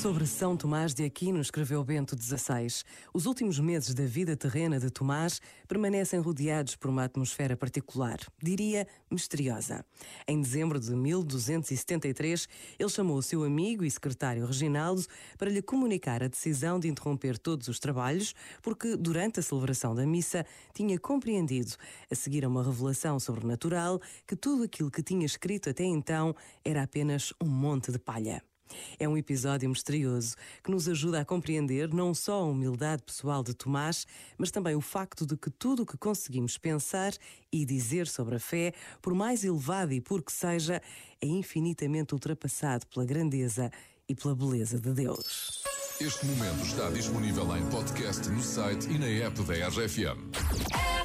Sobre São Tomás de Aquino, escreveu Bento XVI, os últimos meses da vida terrena de Tomás permanecem rodeados por uma atmosfera particular, diria misteriosa. Em dezembro de 1273, ele chamou o seu amigo e secretário Reginaldo para lhe comunicar a decisão de interromper todos os trabalhos, porque durante a celebração da missa tinha compreendido, a seguir a uma revelação sobrenatural, que tudo aquilo que tinha escrito até então era apenas um monte de palha. É um episódio misterioso que nos ajuda a compreender não só a humildade pessoal de Tomás, mas também o facto de que tudo o que conseguimos pensar e dizer sobre a fé, por mais elevado e puro que seja, é infinitamente ultrapassado pela grandeza e pela beleza de Deus. Este momento está disponível em podcast no site e na app da RFM.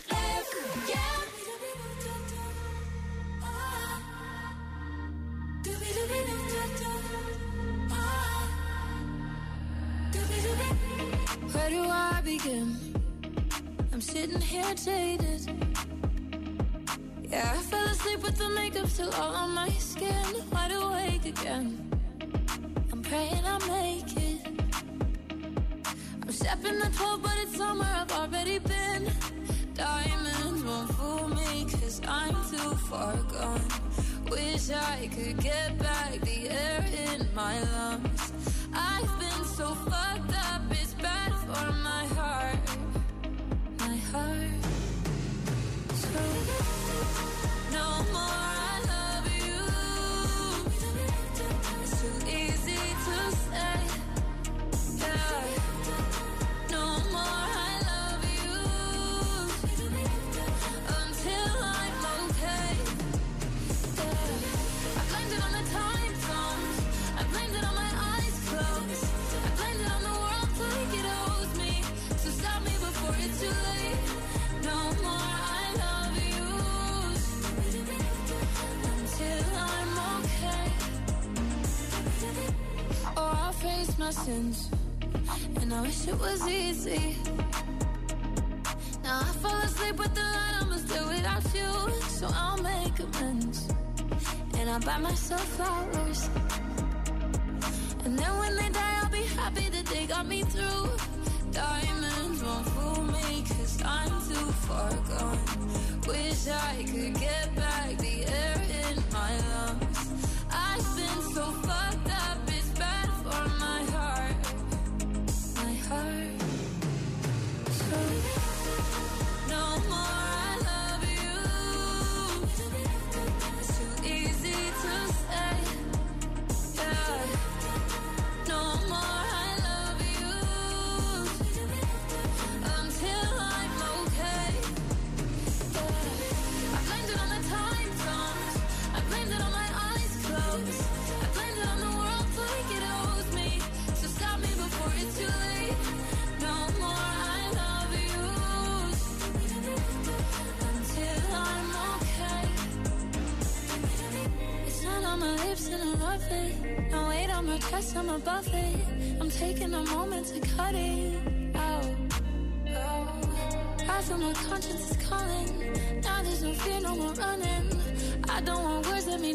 Where do I begin? I'm sitting here jaded. Yeah, I fell asleep with the makeup still all on my skin. Wide awake again. I'm praying I make it. I'm stepping the 12, but it's somewhere I've already been. Diamonds won't fool me, cause I'm too far gone. Wish I could get back the air in my lungs. I've been so fucked up, sins. And I wish it was easy. Now I fall asleep with the light, I'ma still without you. So I'll make amends. And I'll buy myself flowers. And then when they die, I'll be happy that they got me through. Diamonds won't fool me, cause I'm too far gone. Wish I could get back my lips and I love it. No weight on my chest, I'm above it. I'm taking a moment to cut it out. I feel my conscience is calling. Now there's no fear, no more running. I don't want words that mean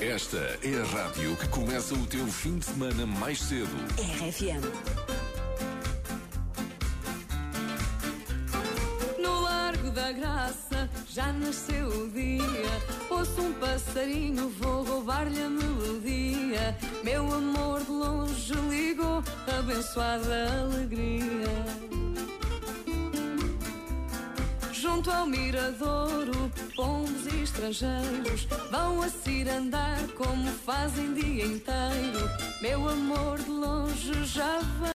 Esta é a rádio que começa o teu fim de semana mais cedo. RFM. No Largo da Graça já nasceu o dia. Ouço um passarinho, vou roubar-lhe a melodia. Meu amor de longe ligou, abençoada alegria. Junto ao miradouro, estrangeiros vão a cirandar como fazem dia inteiro. Meu amor de longe já vai.